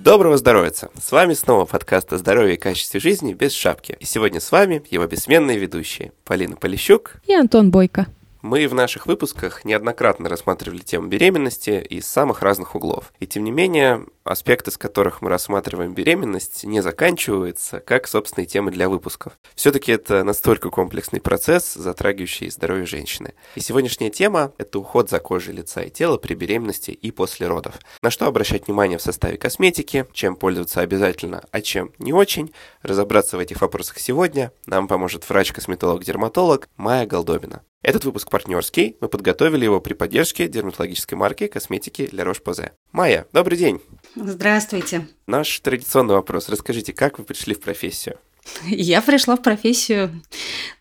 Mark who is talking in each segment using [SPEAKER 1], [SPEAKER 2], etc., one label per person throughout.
[SPEAKER 1] Доброго здоровья! С вами снова подкаст о здоровье и качестве жизни без шапки. И сегодня с вами его бессменные ведущие Полина Полищук
[SPEAKER 2] и Антон Бойко.
[SPEAKER 1] Мы в наших выпусках неоднократно рассматривали тему беременности из самых разных углов. И тем не менее, аспекты, с которых мы рассматриваем беременность, не заканчиваются, как собственные темы для выпусков. Все-таки это настолько комплексный процесс, затрагивающий здоровье женщины. И сегодняшняя тема – это уход за кожей лица и тела при беременности и после родов. На что обращать внимание в составе косметики, чем пользоваться обязательно, а чем не очень. Разобраться в этих вопросах сегодня нам поможет врач-косметолог-дерматолог Майя Голдобина. Этот выпуск партнерский. Мы подготовили его при поддержке дерматологической марки косметики для Рош-Позе. Майя, добрый день.
[SPEAKER 3] Здравствуйте.
[SPEAKER 1] Наш традиционный вопрос. Расскажите, как вы пришли в профессию?
[SPEAKER 3] Я пришла в профессию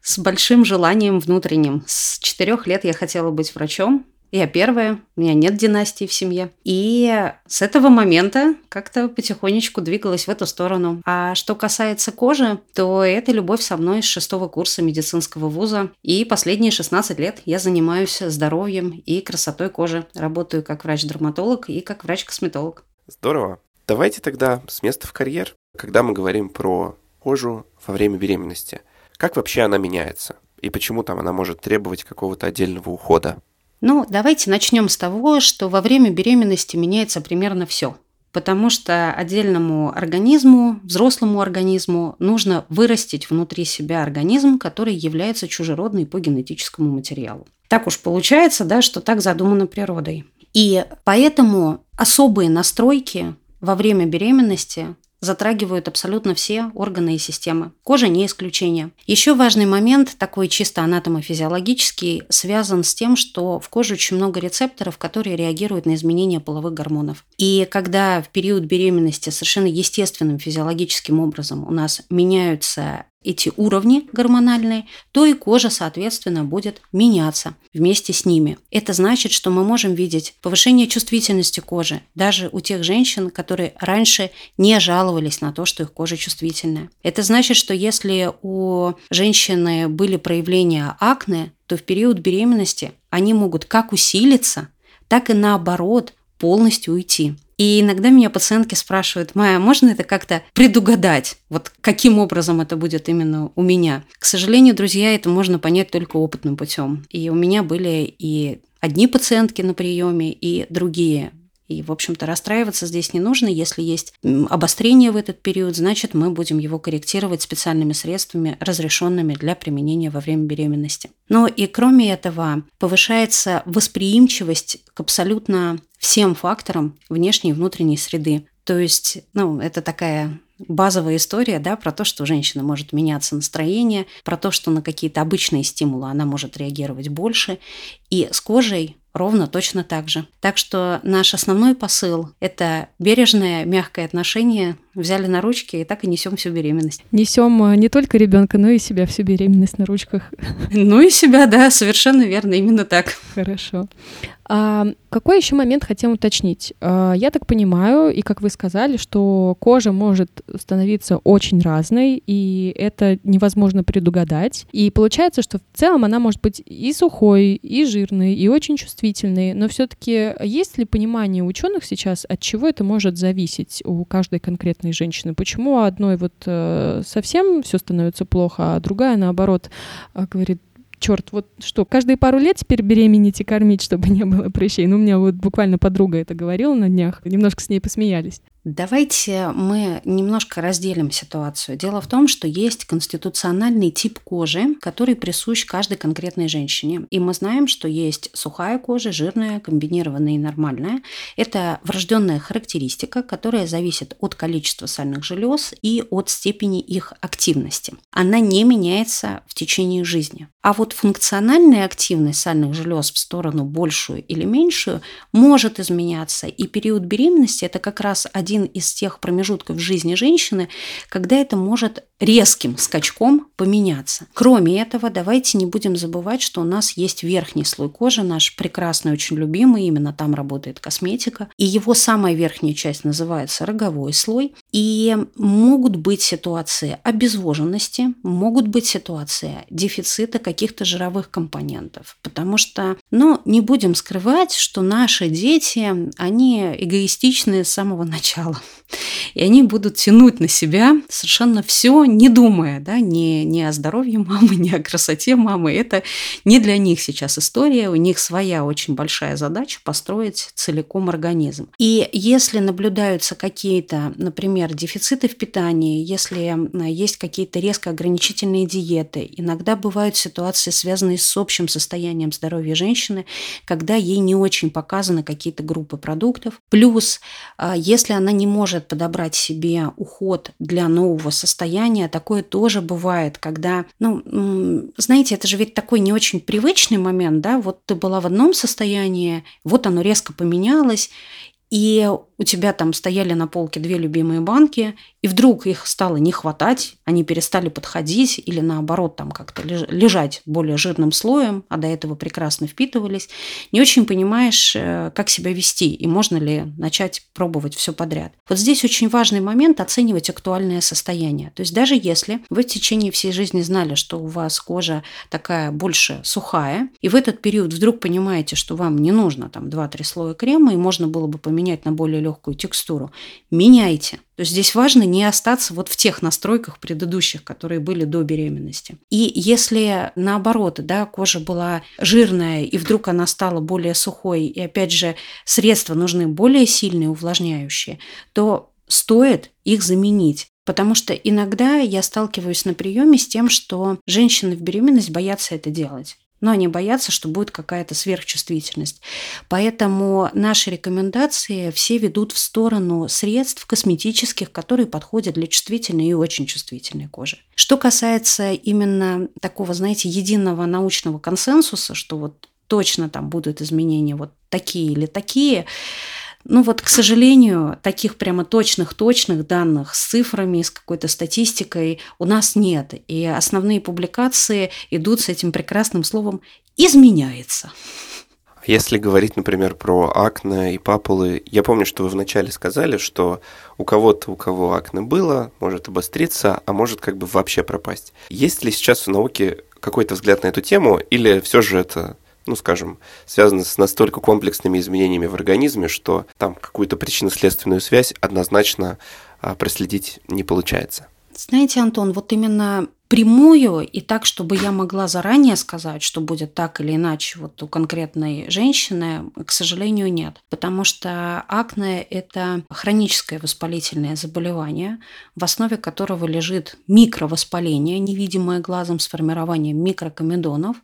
[SPEAKER 3] с большим желанием внутренним. С четырех лет я хотела быть врачом. Я первая, у меня нет династии в семье. И с этого момента как-то потихонечку двигалась в эту сторону. А что касается кожи, то это любовь со мной с шестого курса медицинского вуза. И последние 16 лет я занимаюсь здоровьем и красотой кожи. Работаю как врач-дерматолог и как врач-косметолог.
[SPEAKER 1] Здорово. Давайте тогда с места в карьер, когда мы говорим про кожу во время беременности. Как вообще она меняется? И почему там она может требовать какого-то отдельного ухода?
[SPEAKER 3] Ну, давайте начнем с того, что во время беременности меняется примерно все. Потому что отдельному организму, взрослому организму, нужно вырастить внутри себя организм, который является чужеродный по генетическому материалу. Так уж получается, да, что так задумано природой. И поэтому особые настройки во время беременности затрагивают абсолютно все органы и системы. Кожа не исключение. Еще важный момент, такой чисто анатомофизиологический, связан с тем, что в коже очень много рецепторов, которые реагируют на изменения половых гормонов. И когда в период беременности совершенно естественным физиологическим образом у нас меняются эти уровни гормональные, то и кожа, соответственно, будет меняться вместе с ними. Это значит, что мы можем видеть повышение чувствительности кожи даже у тех женщин, которые раньше не жаловались на то, что их кожа чувствительная. Это значит, что если у женщины были проявления акне, то в период беременности они могут как усилиться, так и наоборот полностью уйти. И иногда меня пациентки спрашивают, Майя, можно это как-то предугадать? Вот каким образом это будет именно у меня? К сожалению, друзья, это можно понять только опытным путем. И у меня были и одни пациентки на приеме, и другие. И, в общем-то, расстраиваться здесь не нужно. Если есть обострение в этот период, значит, мы будем его корректировать специальными средствами, разрешенными для применения во время беременности. Но и кроме этого, повышается восприимчивость к абсолютно всем факторам внешней и внутренней среды. То есть, ну, это такая базовая история, да, про то, что у женщины может меняться настроение, про то, что на какие-то обычные стимулы она может реагировать больше. И с кожей ровно точно так же. Так что наш основной посыл – это бережное, мягкое отношение, взяли на ручки и так и несем всю беременность.
[SPEAKER 2] Несем э, не только ребенка, но и себя всю беременность на ручках.
[SPEAKER 3] Ну и себя, да, совершенно верно, именно так.
[SPEAKER 2] Хорошо. А какой еще момент хотим уточнить? А, я так понимаю, и как вы сказали, что кожа может становиться очень разной, и это невозможно предугадать. И получается, что в целом она может быть и сухой, и жирной, и очень чувствительной. Но все-таки есть ли понимание ученых сейчас, от чего это может зависеть у каждой конкретной женщины? Почему одной вот э, совсем все становится плохо, а другая наоборот э, говорит, черт, вот что, каждые пару лет теперь беременеть и кормить, чтобы не было прыщей. Ну, у меня вот буквально подруга это говорила на днях, немножко с ней посмеялись.
[SPEAKER 3] Давайте мы немножко разделим ситуацию. Дело в том, что есть конституциональный тип кожи, который присущ каждой конкретной женщине. И мы знаем, что есть сухая кожа, жирная, комбинированная и нормальная. Это врожденная характеристика, которая зависит от количества сальных желез и от степени их активности. Она не меняется в течение жизни. А вот функциональная активность сальных желез в сторону большую или меньшую может изменяться. И период беременности – это как раз один из тех промежутков в жизни женщины, когда это может резким скачком поменяться. Кроме этого, давайте не будем забывать, что у нас есть верхний слой кожи, наш прекрасный, очень любимый, именно там работает косметика, и его самая верхняя часть называется роговой слой, и могут быть ситуации обезвоженности, могут быть ситуации дефицита каких-то жировых компонентов, потому что, Но не будем скрывать, что наши дети, они эгоистичны с самого начала. И они будут тянуть на себя совершенно все, не думая, да, не, не о здоровье мамы, не о красоте мамы. Это не для них сейчас история, у них своя очень большая задача построить целиком организм. И если наблюдаются какие-то, например, дефициты в питании, если есть какие-то резко ограничительные диеты, иногда бывают ситуации, связанные с общим состоянием здоровья женщины, когда ей не очень показаны какие-то группы продуктов. Плюс, а, если она не может подобрать себе уход для нового состояния, такое тоже бывает, когда, ну, знаете, это же ведь такой не очень привычный момент, да, вот ты была в одном состоянии, вот оно резко поменялось, и у тебя там стояли на полке две любимые банки, и вдруг их стало не хватать, они перестали подходить или наоборот там как-то лежать более жирным слоем, а до этого прекрасно впитывались, не очень понимаешь, э, как себя вести и можно ли начать пробовать все подряд. Вот здесь очень важный момент оценивать актуальное состояние. То есть даже если вы в течение всей жизни знали, что у вас кожа такая больше сухая, и в этот период вдруг понимаете, что вам не нужно там 2-3 слоя крема, и можно было бы поменять на более легкую текстуру, меняйте. То есть здесь важно не остаться вот в тех настройках предыдущих, которые были до беременности. И если наоборот, да, кожа была жирная, и вдруг она стала более сухой, и опять же средства нужны более сильные, увлажняющие, то стоит их заменить. Потому что иногда я сталкиваюсь на приеме с тем, что женщины в беременность боятся это делать но они боятся, что будет какая-то сверхчувствительность. Поэтому наши рекомендации все ведут в сторону средств косметических, которые подходят для чувствительной и очень чувствительной кожи. Что касается именно такого, знаете, единого научного консенсуса, что вот точно там будут изменения вот такие или такие, ну вот, к сожалению, таких прямо точных-точных данных с цифрами, с какой-то статистикой у нас нет. И основные публикации идут с этим прекрасным словом «изменяется».
[SPEAKER 1] Если говорить, например, про акне и папулы, я помню, что вы вначале сказали, что у кого-то, у кого акне было, может обостриться, а может как бы вообще пропасть. Есть ли сейчас в науке какой-то взгляд на эту тему, или все же это ну, скажем, связаны с настолько комплексными изменениями в организме, что там какую-то причинно-следственную связь однозначно а, проследить не получается.
[SPEAKER 3] Знаете, Антон, вот именно прямую и так, чтобы я могла заранее сказать, что будет так или иначе вот у конкретной женщины, к сожалению, нет. Потому что акне – это хроническое воспалительное заболевание, в основе которого лежит микровоспаление, невидимое глазом с формированием микрокомедонов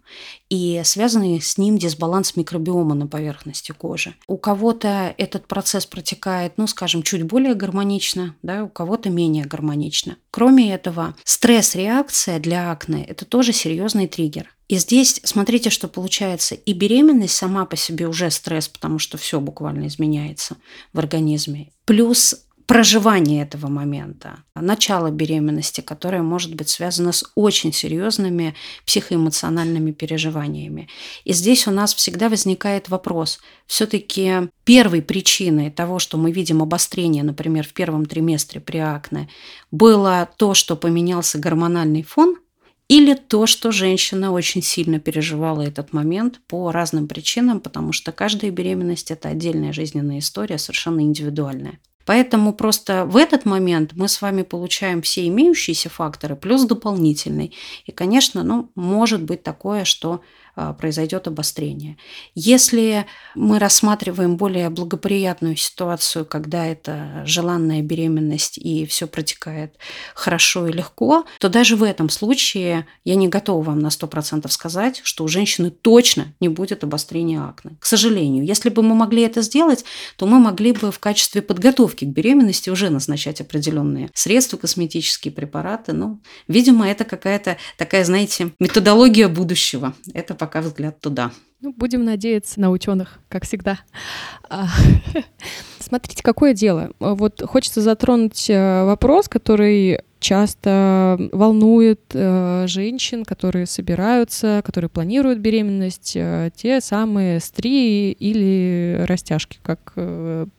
[SPEAKER 3] и связанный с ним дисбаланс микробиома на поверхности кожи. У кого-то этот процесс протекает, ну, скажем, чуть более гармонично, да, у кого-то менее гармонично. Кроме этого, стресс-реакция реакция для акне – это тоже серьезный триггер. И здесь смотрите, что получается. И беременность сама по себе уже стресс, потому что все буквально изменяется в организме. Плюс проживание этого момента, начало беременности, которое может быть связано с очень серьезными психоэмоциональными переживаниями. И здесь у нас всегда возникает вопрос, все-таки первой причиной того, что мы видим обострение, например, в первом триместре при акне, было то, что поменялся гормональный фон, или то, что женщина очень сильно переживала этот момент по разным причинам, потому что каждая беременность – это отдельная жизненная история, совершенно индивидуальная. Поэтому просто в этот момент мы с вами получаем все имеющиеся факторы плюс дополнительный. И, конечно, ну, может быть такое, что произойдет обострение. Если мы рассматриваем более благоприятную ситуацию, когда это желанная беременность и все протекает хорошо и легко, то даже в этом случае я не готова вам на 100% сказать, что у женщины точно не будет обострения акне. К сожалению, если бы мы могли это сделать, то мы могли бы в качестве подготовки к беременности уже назначать определенные средства, косметические препараты. Ну, видимо, это какая-то такая, знаете, методология будущего. Это пока взгляд туда.
[SPEAKER 2] Ну, будем надеяться на ученых, как всегда. А, смотрите, какое дело. Вот хочется затронуть э, вопрос, который часто волнует э, женщин, которые собираются, которые планируют беременность, э, те самые стрии или растяжки, как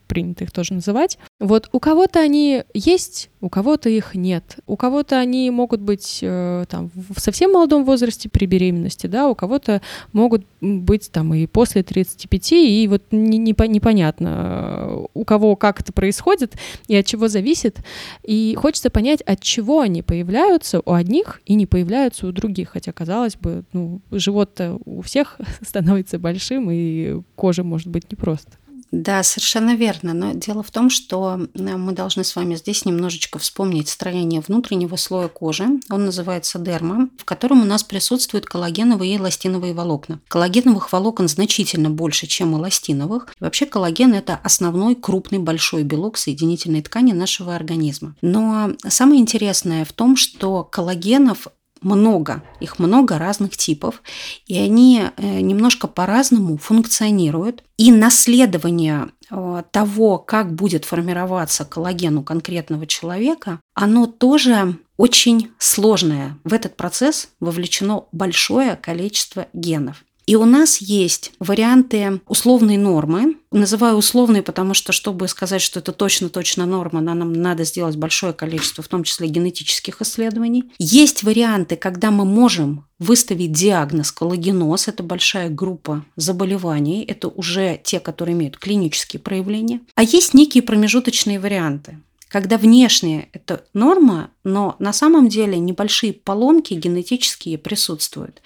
[SPEAKER 2] принято их тоже называть. Вот у кого-то они есть, у кого-то их нет. У кого-то они могут быть э, там в совсем молодом возрасте при беременности, да, у кого-то могут быть там и после 35, и вот не, не, непонятно, э, у кого как это происходит и от чего зависит. И хочется понять, от чего они появляются у одних и не появляются у других. Хотя, казалось бы, ну, живот-то у всех становится большим, и кожа может быть непросто.
[SPEAKER 3] Да, совершенно верно. Но дело в том, что э, мы должны с вами здесь немножечко вспомнить строение внутреннего слоя кожи. Он называется дерма, в котором у нас присутствуют коллагеновые и эластиновые волокна. Коллагеновых волокон значительно больше, чем эластиновых. Вообще коллаген – это основной крупный большой белок соединительной ткани нашего организма. Но самое интересное в том, что коллагенов много, их много разных типов, и они э, немножко по-разному функционируют. И наследование э, того, как будет формироваться коллаген у конкретного человека, оно тоже очень сложное. В этот процесс вовлечено большое количество генов. И у нас есть варианты условной нормы. Называю условной, потому что, чтобы сказать, что это точно-точно норма, нам надо сделать большое количество, в том числе генетических исследований. Есть варианты, когда мы можем выставить диагноз коллагеноз. Это большая группа заболеваний. Это уже те, которые имеют клинические проявления. А есть некие промежуточные варианты когда внешне это норма, но на самом деле небольшие поломки генетические присутствуют.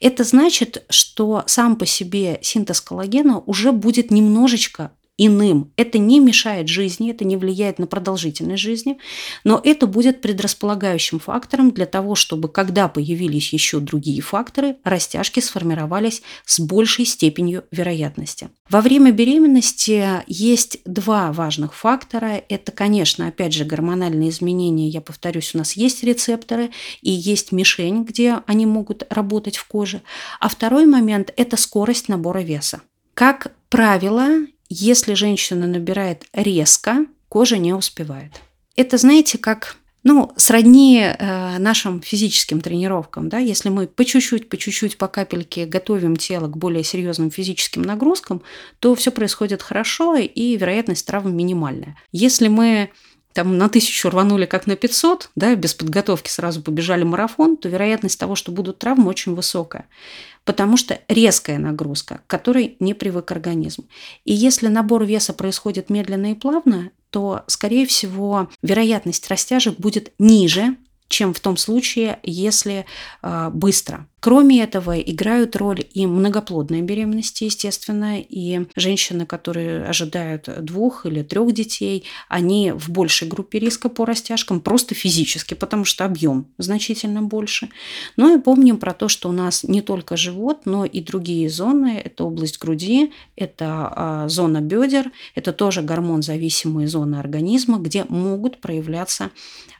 [SPEAKER 3] Это значит, что сам по себе синтез коллагена уже будет немножечко иным. Это не мешает жизни, это не влияет на продолжительность жизни, но это будет предрасполагающим фактором для того, чтобы, когда появились еще другие факторы, растяжки сформировались с большей степенью вероятности. Во время беременности есть два важных фактора. Это, конечно, опять же, гормональные изменения. Я повторюсь, у нас есть рецепторы и есть мишень, где они могут работать в коже. А второй момент – это скорость набора веса. Как правило, если женщина набирает резко, кожа не успевает. Это, знаете, как ну, сродни э, нашим физическим тренировкам, да, если мы по чуть-чуть, по чуть-чуть, по капельке готовим тело к более серьезным физическим нагрузкам, то все происходит хорошо, и вероятность травм минимальная. Если мы там на тысячу рванули как на 500, да, без подготовки сразу побежали марафон, то вероятность того, что будут травмы, очень высокая потому что резкая нагрузка, к которой не привык организм. И если набор веса происходит медленно и плавно, то, скорее всего, вероятность растяжек будет ниже, чем в том случае, если э, быстро. Кроме этого, играют роль и многоплодные беременности, естественно, и женщины, которые ожидают двух или трех детей, они в большей группе риска по растяжкам, просто физически, потому что объем значительно больше. Но и помним про то, что у нас не только живот, но и другие зоны. Это область груди, это а, зона бедер, это тоже гормон-зависимые зоны организма, где могут проявляться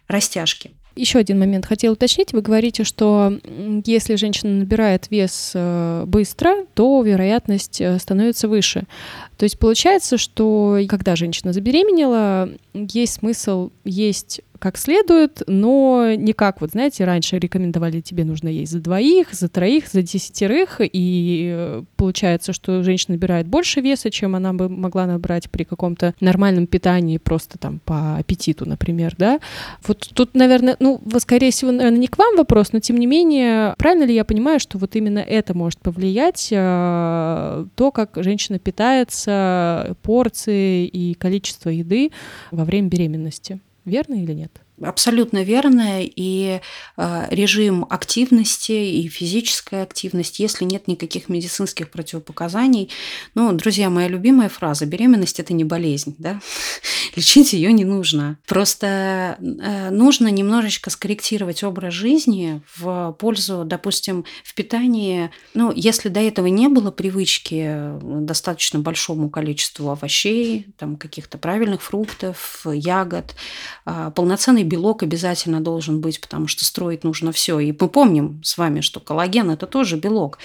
[SPEAKER 3] растяжки.
[SPEAKER 2] Еще один момент хотела уточнить. Вы говорите, что если женщина набирает вес э, быстро, то вероятность э, становится выше. То есть получается, что когда женщина забеременела, есть смысл есть как следует, но не как, вот знаете, раньше рекомендовали, тебе нужно есть за двоих, за троих, за десятерых, и э, получается, что женщина набирает больше веса, чем она бы могла набрать при каком-то нормальном питании, просто там по аппетиту, например, да. Вот тут, наверное, ну, скорее всего, наверное, не к вам вопрос, но тем не менее, правильно ли я понимаю, что вот именно это может повлиять, э, то, как женщина питается, порции и количество еды во время беременности? Верно или нет?
[SPEAKER 3] Абсолютно верно. И э, режим активности и физическая активность, если нет никаких медицинских противопоказаний. Ну, друзья, моя любимая фраза – беременность – это не болезнь, да? Лечить ее не нужно. Просто э, нужно немножечко скорректировать образ жизни в пользу, допустим, в питании. Ну, если до этого не было привычки достаточно большому количеству овощей, там каких-то правильных фруктов, ягод, э, полноценной белок обязательно должен быть, потому что строить нужно все. И мы помним с вами, что коллаген – это тоже белок.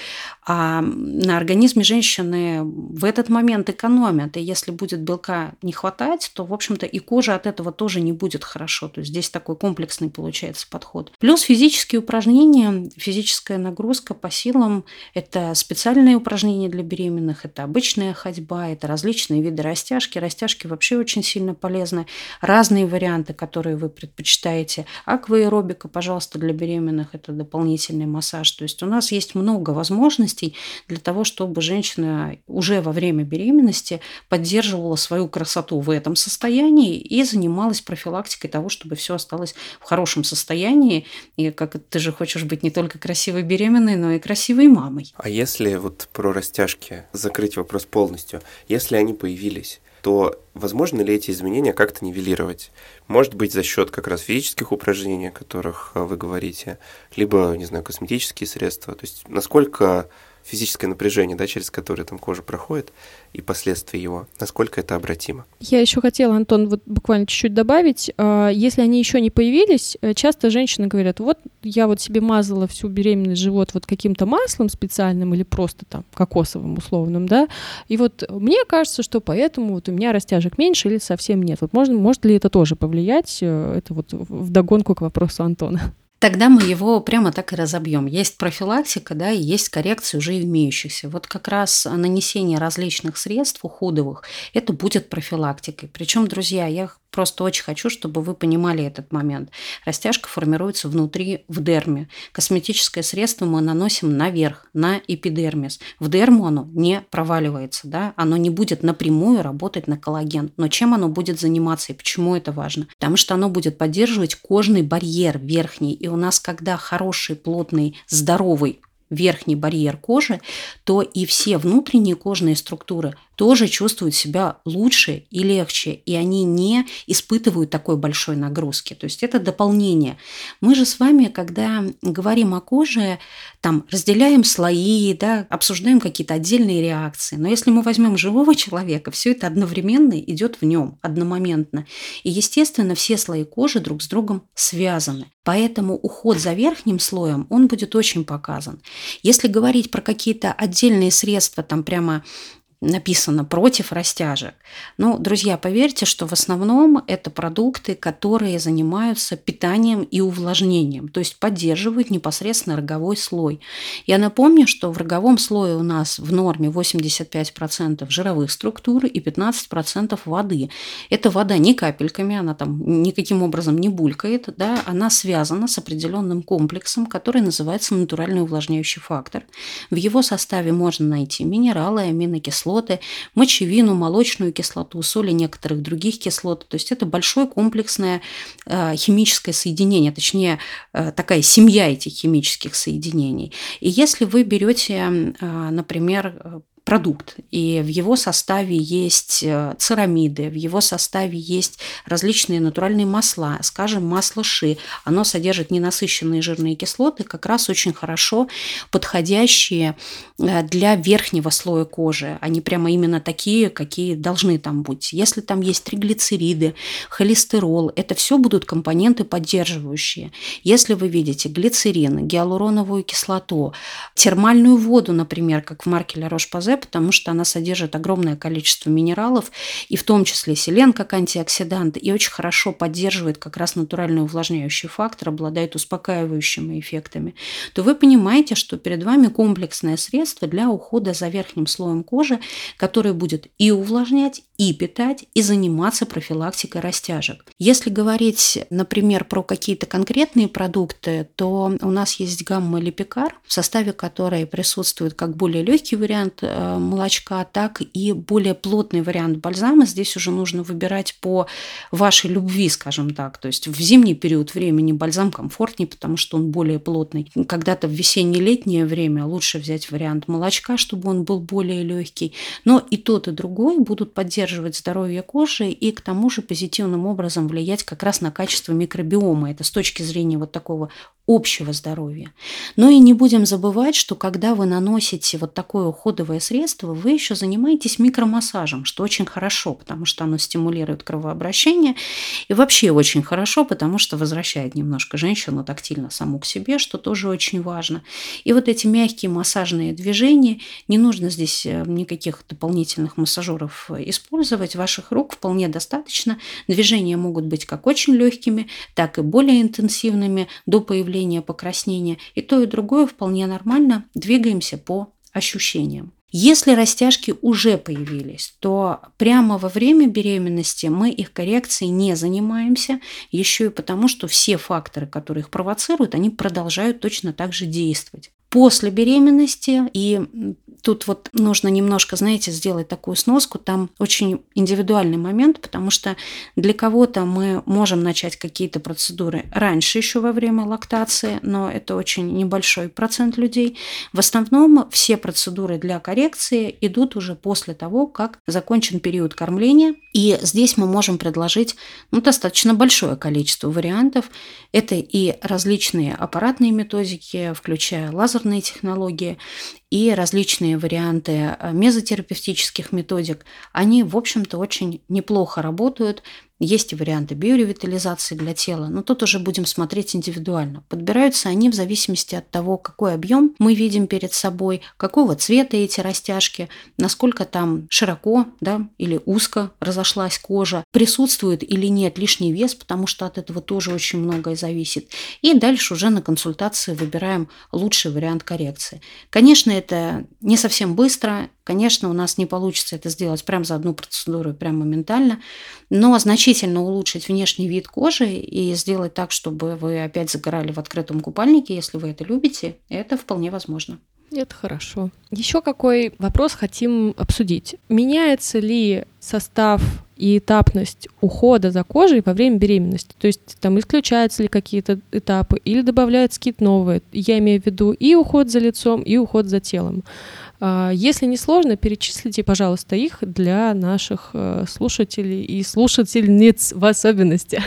[SPEAKER 3] А на организме женщины в этот момент экономят. И если будет белка не хватать, то, в общем-то, и кожа от этого тоже не будет хорошо. То есть здесь такой комплексный получается подход. Плюс физические упражнения, физическая нагрузка по силам – это специальные упражнения для беременных, это обычная ходьба, это различные виды растяжки. Растяжки вообще очень сильно полезны. Разные варианты, которые вы предпочитаете. Акваэробика, пожалуйста, для беременных – это дополнительный массаж. То есть у нас есть много возможностей для того, чтобы женщина уже во время беременности поддерживала свою красоту в этом состоянии и занималась профилактикой того, чтобы все осталось в хорошем состоянии. И как ты же хочешь быть не только красивой беременной, но и красивой мамой.
[SPEAKER 1] А если вот про растяжки закрыть вопрос полностью, если они появились, то возможно ли эти изменения как-то нивелировать? Может быть, за счет как раз физических упражнений, о которых э, вы говорите, либо, не знаю, косметические средства. То есть насколько физическое напряжение, да, через которое там кожа проходит, и последствия его, насколько это обратимо.
[SPEAKER 2] Я еще хотела, Антон, вот буквально чуть-чуть добавить. А, если они еще не появились, э, часто женщины говорят, вот я вот себе мазала всю беременность живот вот каким-то маслом специальным или просто там кокосовым условным, да, и вот мне кажется, что поэтому вот у меня растяжек меньше или совсем нет. Вот можно, может ли это тоже повлиять? Э, это вот в догонку к вопросу Антона.
[SPEAKER 3] Тогда мы его прямо так и разобьем. Есть профилактика, да, и есть коррекция уже имеющихся. Вот как раз нанесение различных средств уходовых – это будет профилактикой. Причем, друзья, я Просто очень хочу, чтобы вы понимали этот момент. Растяжка формируется внутри, в дерме. Косметическое средство мы наносим наверх, на эпидермис. В дерму оно не проваливается, да? оно не будет напрямую работать на коллаген. Но чем оно будет заниматься и почему это важно? Потому что оно будет поддерживать кожный барьер верхний. И у нас, когда хороший, плотный, здоровый верхний барьер кожи, то и все внутренние кожные структуры тоже чувствуют себя лучше и легче, и они не испытывают такой большой нагрузки. То есть это дополнение. Мы же с вами, когда говорим о коже, там разделяем слои, да, обсуждаем какие-то отдельные реакции. Но если мы возьмем живого человека, все это одновременно идет в нем, одномоментно. И, естественно, все слои кожи друг с другом связаны. Поэтому уход за верхним слоем, он будет очень показан. Если говорить про какие-то отдельные средства, там прямо написано против растяжек. Но, друзья, поверьте, что в основном это продукты, которые занимаются питанием и увлажнением, то есть поддерживают непосредственно роговой слой. Я напомню, что в роговом слое у нас в норме 85% жировых структур и 15% воды. Эта вода не капельками, она там никаким образом не булькает, да, она связана с определенным комплексом, который называется натуральный увлажняющий фактор. В его составе можно найти минералы, аминокислоты, кислоты, мочевину, молочную кислоту, соли некоторых других кислот. То есть это большое комплексное э, химическое соединение, точнее э, такая семья этих химических соединений. И если вы берете, э, например, продукт, и в его составе есть э, церамиды, в его составе есть различные натуральные масла, скажем, масло ши. Оно содержит ненасыщенные жирные кислоты, как раз очень хорошо подходящие э, для верхнего слоя кожи. Они прямо именно такие, какие должны там быть. Если там есть триглицериды, холестерол, это все будут компоненты поддерживающие. Если вы видите глицерин, гиалуроновую кислоту, термальную воду, например, как в марке La Roche-Posay, потому что она содержит огромное количество минералов, и в том числе селен как антиоксидант, и очень хорошо поддерживает как раз натуральный увлажняющий фактор, обладает успокаивающими эффектами, то вы понимаете, что перед вами комплексное средство для ухода за верхним слоем кожи, которое будет и увлажнять, и питать, и заниматься профилактикой растяжек. Если говорить, например, про какие-то конкретные продукты, то у нас есть гамма липикар, в составе которой присутствует как более легкий вариант э, молочка, так и более плотный вариант бальзама. Здесь уже нужно выбирать по вашей любви, скажем так. То есть в зимний период времени бальзам комфортнее, потому что он более плотный. Когда-то в весенне-летнее время лучше взять вариант молочка, чтобы он был более легкий. Но и тот, и другой будут поддерживать здоровье кожи и к тому же позитивным образом влиять как раз на качество микробиома. Это с точки зрения вот такого общего здоровья. Но и не будем забывать, что когда вы наносите вот такое уходовое средство, вы еще занимаетесь микромассажем, что очень хорошо, потому что оно стимулирует кровообращение. И вообще очень хорошо, потому что возвращает немножко женщину тактильно саму к себе, что тоже очень важно. И вот эти мягкие массажные движения, не нужно здесь э, никаких дополнительных массажеров использовать. Ваших рук вполне достаточно. Движения могут быть как очень легкими, так и более интенсивными до появления появления покраснения. И то, и другое вполне нормально. Двигаемся по ощущениям. Если растяжки уже появились, то прямо во время беременности мы их коррекцией не занимаемся, еще и потому, что все факторы, которые их провоцируют, они продолжают точно так же действовать после беременности. И тут вот нужно немножко, знаете, сделать такую сноску. Там очень индивидуальный момент, потому что для кого-то мы можем начать какие-то процедуры раньше еще во время лактации, но это очень небольшой процент людей. В основном все процедуры для коррекции идут уже после того, как закончен период кормления. И здесь мы можем предложить ну, достаточно большое количество вариантов. Это и различные аппаратные методики, включая лазер лазерные технологии и различные варианты э, мезотерапевтических методик, они, в общем-то, очень неплохо работают. Есть и варианты биоревитализации для тела, но тут уже будем смотреть индивидуально. Подбираются они в зависимости от того, какой объем мы видим перед собой, какого цвета эти растяжки, насколько там широко да, или узко разошлась кожа, присутствует или нет лишний вес, потому что от этого тоже очень многое зависит. И дальше уже на консультации выбираем лучший вариант коррекции. Конечно, это не совсем быстро, конечно, у нас не получится это сделать прямо за одну процедуру, прямо моментально, но значительно улучшить внешний вид кожи и сделать так, чтобы вы опять загорали в открытом купальнике, если вы это любите, это вполне возможно.
[SPEAKER 2] Это хорошо. Еще какой вопрос хотим обсудить? Меняется ли состав и этапность ухода за кожей во время беременности? То есть там исключаются ли какие-то этапы или добавляются какие-то новые? Я имею в виду и уход за лицом, и уход за телом. А, если не сложно, перечислите, пожалуйста, их для наших э, слушателей и слушательниц в особенности.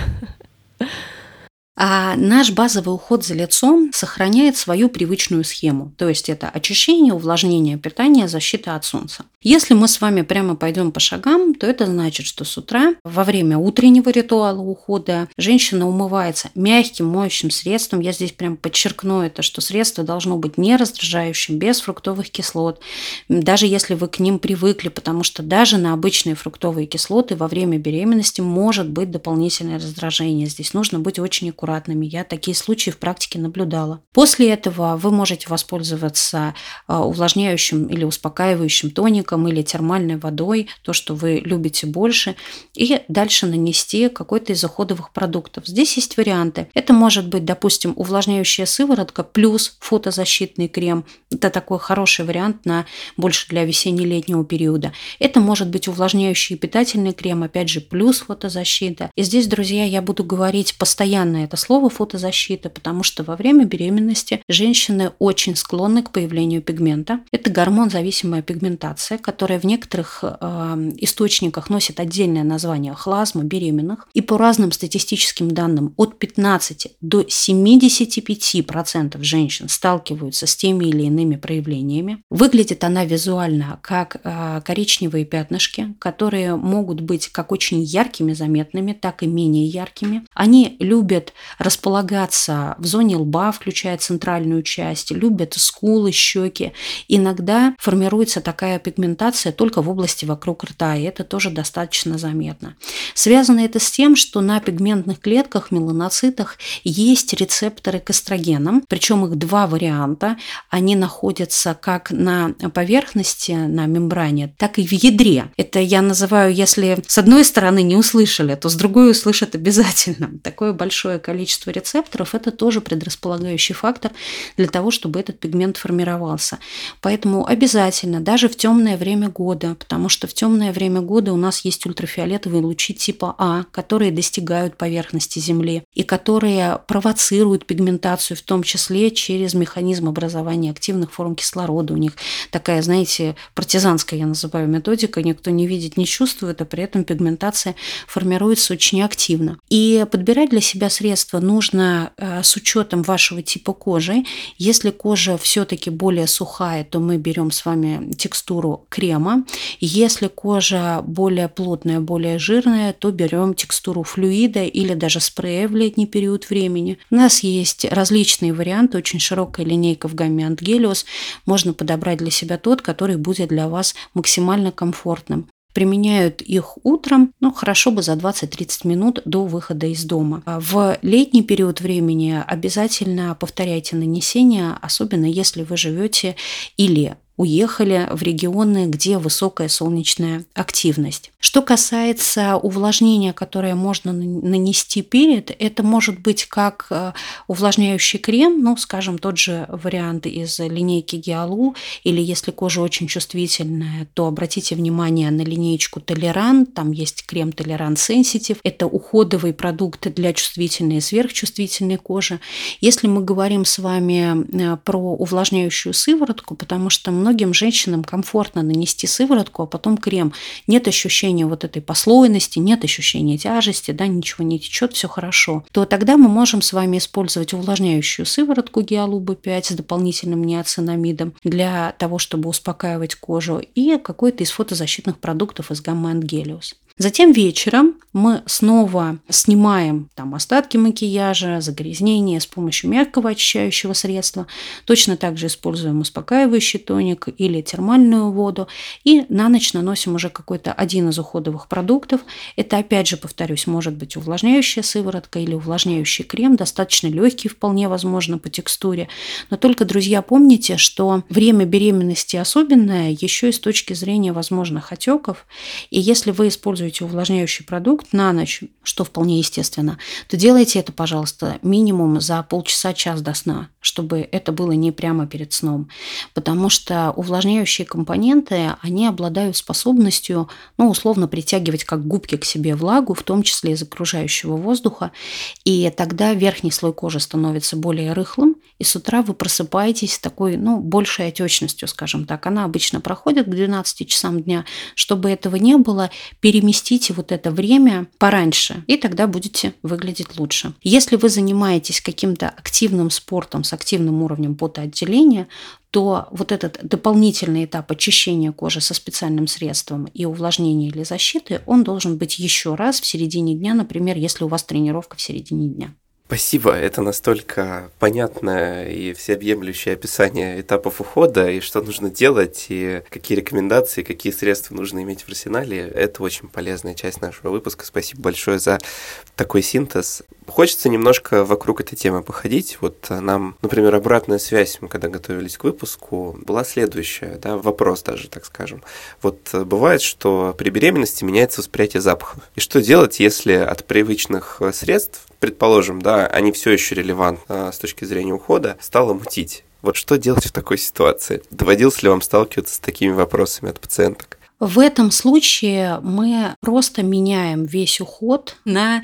[SPEAKER 3] А наш базовый уход за лицом сохраняет свою привычную схему, то есть это очищение, увлажнение, питание, защита от солнца. Если мы с вами прямо пойдем по шагам, то это значит, что с утра во время утреннего ритуала ухода женщина умывается мягким моющим средством. Я здесь прям подчеркну это, что средство должно быть не раздражающим, без фруктовых кислот, даже если вы к ним привыкли, потому что даже на обычные фруктовые кислоты во время беременности может быть дополнительное раздражение. Здесь нужно быть очень аккуратным аккуратными. Я такие случаи в практике наблюдала. После этого вы можете воспользоваться а, увлажняющим или успокаивающим тоником или термальной водой, то, что вы любите больше, и дальше нанести какой-то из уходовых продуктов. Здесь есть варианты. Это может быть, допустим, увлажняющая сыворотка плюс фотозащитный крем. Это такой хороший вариант на больше для весенне-летнего периода. Это может быть увлажняющий и питательный крем, опять же, плюс фотозащита. И здесь, друзья, я буду говорить постоянно это слово фотозащита, потому что во время беременности женщины очень склонны к появлению пигмента. Это гормон-зависимая пигментация, которая в некоторых э, источниках носит отдельное название хлазма беременных. И по разным статистическим данным от 15 до 75% женщин сталкиваются с теми или иными проявлениями. Выглядит она визуально как э, коричневые пятнышки, которые могут быть как очень яркими, заметными, так и менее яркими. Они любят располагаться в зоне лба, включая центральную часть, любят скулы, щеки. Иногда формируется такая пигментация только в области вокруг рта, и это тоже достаточно заметно. Связано это с тем, что на пигментных клетках, меланоцитах есть рецепторы к эстрогенам, причем их два варианта. Они находятся как на поверхности, на мембране, так и в ядре. Это я называю, если с одной стороны не услышали, то с другой услышат обязательно. Такое большое количество рецепторов, это тоже предрасполагающий фактор для того, чтобы этот пигмент формировался. Поэтому обязательно, даже в темное темное время года, потому что в темное время года у нас есть ультрафиолетовые лучи типа А, которые достигают поверхности Земли и которые провоцируют пигментацию, в том числе через механизм образования активных форм кислорода. У них такая, знаете, партизанская, я называю, методика, никто не видит, не чувствует, а при этом пигментация формируется очень активно. И подбирать для себя средства нужно э, с учетом вашего типа кожи. Если кожа все-таки более сухая, то мы берем с вами текстуру крема. Если кожа более плотная, более жирная, то берем текстуру флюида или даже спрея в летний период времени. У нас есть различные варианты, очень широкая линейка в гамме Ангелиус. Можно подобрать для себя тот, который будет для вас максимально комфортным применяют их утром, ну, хорошо бы за 20-30 минут до выхода из дома. В летний период времени обязательно повторяйте нанесение, особенно если вы живете или уехали в регионы, где высокая солнечная активность. Что касается увлажнения, которое можно нанести перед, это может быть как э, увлажняющий крем, ну, скажем, тот же вариант из линейки Гиалу, или если кожа очень чувствительная, то обратите внимание на линейку Толеран, там есть крем Толеран Sensitive, это уходовый продукт для чувствительной и сверхчувствительной кожи. Если мы говорим с вами э, про увлажняющую сыворотку, потому что многим женщинам комфортно нанести сыворотку, а потом крем. Нет ощущения вот этой послойности, нет ощущения тяжести, да, ничего не течет, все хорошо. То тогда мы можем с вами использовать увлажняющую сыворотку Гиалуба 5 с дополнительным неоцинамидом для того, чтобы успокаивать кожу и какой-то из фотозащитных продуктов из гаммы Ангелиус. Затем вечером мы снова снимаем там остатки макияжа, загрязнения с помощью мягкого очищающего средства. Точно так же используем успокаивающий тоник или термальную воду. И на ночь наносим уже какой-то один из уходовых продуктов. Это, опять же, повторюсь, может быть увлажняющая сыворотка или увлажняющий крем, достаточно легкий вполне возможно по текстуре. Но только, друзья, помните, что время беременности особенное еще и с точки зрения возможных отеков. И если вы используете используете увлажняющий продукт на ночь, что вполне естественно, то делайте это, пожалуйста, минимум за полчаса-час до сна, чтобы это было не прямо перед сном. Потому что увлажняющие компоненты, они обладают способностью, ну, условно, притягивать как губки к себе влагу, в том числе из окружающего воздуха. И тогда верхний слой кожи становится более рыхлым, и с утра вы просыпаетесь с такой, ну, большей отечностью, скажем так. Она обычно проходит к 12 часам дня. Чтобы этого не было, переместите переместите вот это время пораньше, и тогда будете выглядеть лучше. Если вы занимаетесь каким-то активным спортом с активным уровнем потоотделения, то вот этот дополнительный этап очищения кожи со специальным средством и увлажнения или защиты, он должен быть еще раз в середине дня, например, если у вас тренировка в середине дня.
[SPEAKER 1] Спасибо, это настолько понятное и всеобъемлющее описание этапов ухода, и что нужно делать, и какие рекомендации, какие средства нужно иметь в арсенале. Это очень полезная часть нашего выпуска. Спасибо большое за такой синтез. Хочется немножко вокруг этой темы походить. Вот нам, например, обратная связь, мы когда готовились к выпуску, была следующая, да, вопрос даже, так скажем. Вот бывает, что при беременности меняется восприятие запахов. И что делать, если от привычных средств предположим, да, они все еще релевантны а, с точки зрения ухода, стало мутить. Вот что делать в такой ситуации? Доводилось ли вам сталкиваться с такими вопросами от пациенток?
[SPEAKER 3] В этом случае мы просто меняем весь уход на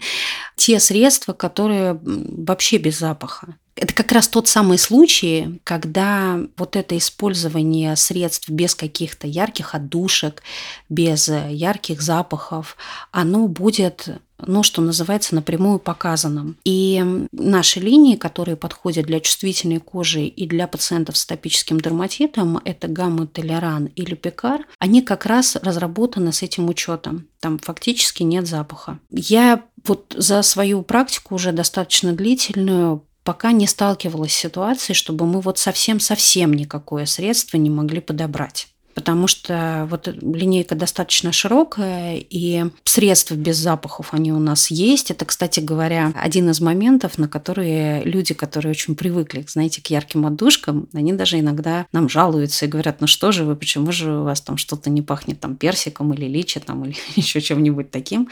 [SPEAKER 3] те средства, которые вообще без запаха. Это как раз тот самый случай, когда вот это использование средств без каких-то ярких отдушек, без ярких запахов, оно будет ну, что называется, напрямую показанным. И наши линии, которые подходят для чувствительной кожи и для пациентов с топическим дерматитом, это гамма толеран или пекар, они как раз разработаны с этим учетом. Там фактически нет запаха. Я вот за свою практику уже достаточно длительную пока не сталкивалась с ситуацией, чтобы мы вот совсем-совсем никакое средство не могли подобрать потому что вот линейка достаточно широкая, и средств без запахов они у нас есть. Это, кстати говоря, один из моментов, на которые люди, которые очень привыкли, знаете, к ярким отдушкам, они даже иногда нам жалуются и говорят, ну что же вы, почему же у вас там что-то не пахнет там персиком или личи там или еще чем-нибудь таким.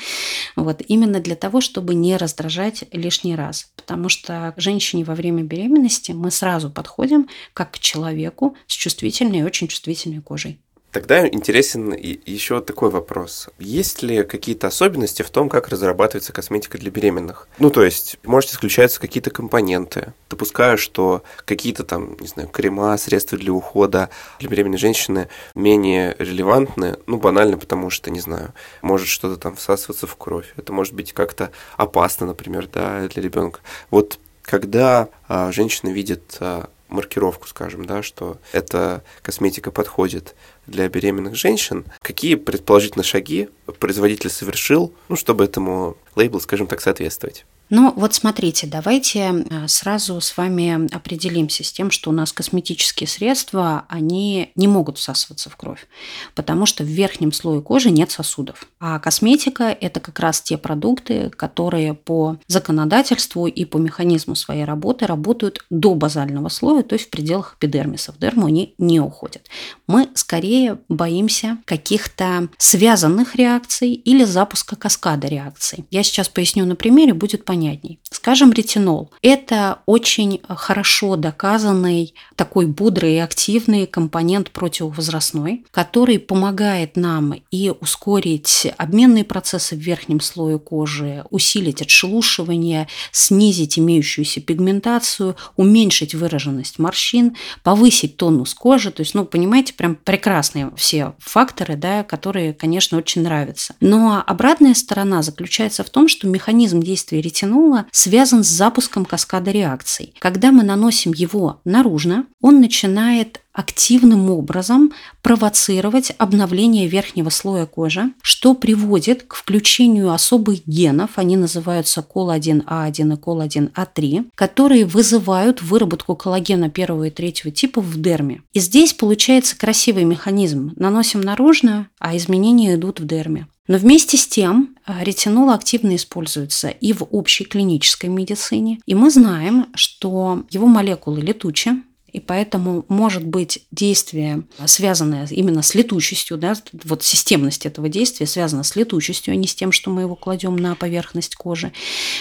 [SPEAKER 3] Вот именно для того, чтобы не раздражать лишний раз. Потому что женщине во время беременности мы сразу подходим как к человеку с чувствительной и очень чувствительной кожей.
[SPEAKER 1] Тогда интересен еще такой вопрос. Есть ли какие-то особенности в том, как разрабатывается косметика для беременных? Ну, то есть, может, исключаются какие-то компоненты. Допускаю, что какие-то там, не знаю, крема, средства для ухода для беременной женщины менее релевантны, ну, банально, потому что, не знаю, может что-то там всасываться в кровь. Это может быть как-то опасно, например, да, для ребенка. Вот когда а, женщина видит а, маркировку, скажем, да, что эта косметика подходит для беременных женщин, какие предположительно шаги производитель совершил, ну, чтобы этому лейблу, скажем так, соответствовать?
[SPEAKER 3] Ну, вот смотрите, давайте э, сразу с вами определимся с тем, что у нас косметические средства, они не могут всасываться в кровь, потому что в верхнем слое кожи нет сосудов. А косметика – это как раз те продукты, которые по законодательству и по механизму своей работы работают до базального слоя, то есть в пределах эпидермиса. В дерму они не уходят. Мы скорее боимся каких-то связанных реакций или запуска каскада реакций. Я сейчас поясню на примере, будет понятно понятней. Скажем, ретинол. Это очень хорошо доказанный такой бодрый и активный компонент противовозрастной, который помогает нам и ускорить обменные процессы в верхнем слое кожи, усилить отшелушивание, снизить имеющуюся пигментацию, уменьшить выраженность морщин, повысить тонус кожи. То есть, ну, понимаете, прям прекрасные все факторы, да, которые, конечно, очень нравятся. Но обратная сторона заключается в том, что механизм действия ретинола ретинола связан с запуском каскада реакций. Когда мы наносим его наружно, он начинает активным образом провоцировать обновление верхнего слоя кожи, что приводит к включению особых генов, они называются кол-1А1 и кол-1А3, которые вызывают выработку коллагена первого и третьего типа в дерме. И здесь получается красивый механизм. Наносим наружно, а изменения идут в дерме. Но вместе с тем э, ретинол активно используется и в общей клинической медицине. И мы знаем, что его молекулы летучие, и поэтому может быть действие, связанное именно с летучестью, да, вот системность этого действия связана с летучестью, а не с тем, что мы его кладем на поверхность кожи.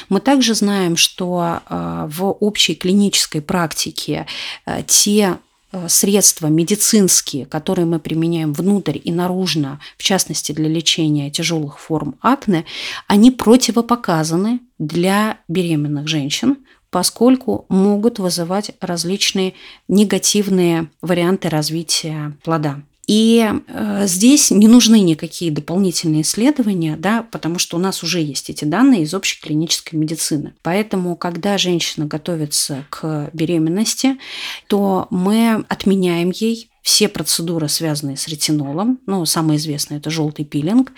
[SPEAKER 3] Мы также знаем, что э, в общей клинической практике э, те средства медицинские, которые мы применяем внутрь и наружно, в частности для лечения тяжелых форм акне, они противопоказаны для беременных женщин, поскольку могут вызывать различные негативные варианты развития плода. И э, здесь не нужны никакие дополнительные исследования, да, потому что у нас уже есть эти данные из общей клинической медицины. Поэтому, когда женщина готовится к беременности, то мы отменяем ей все процедуры, связанные с ретинолом, ну, самое известное – это желтый пилинг,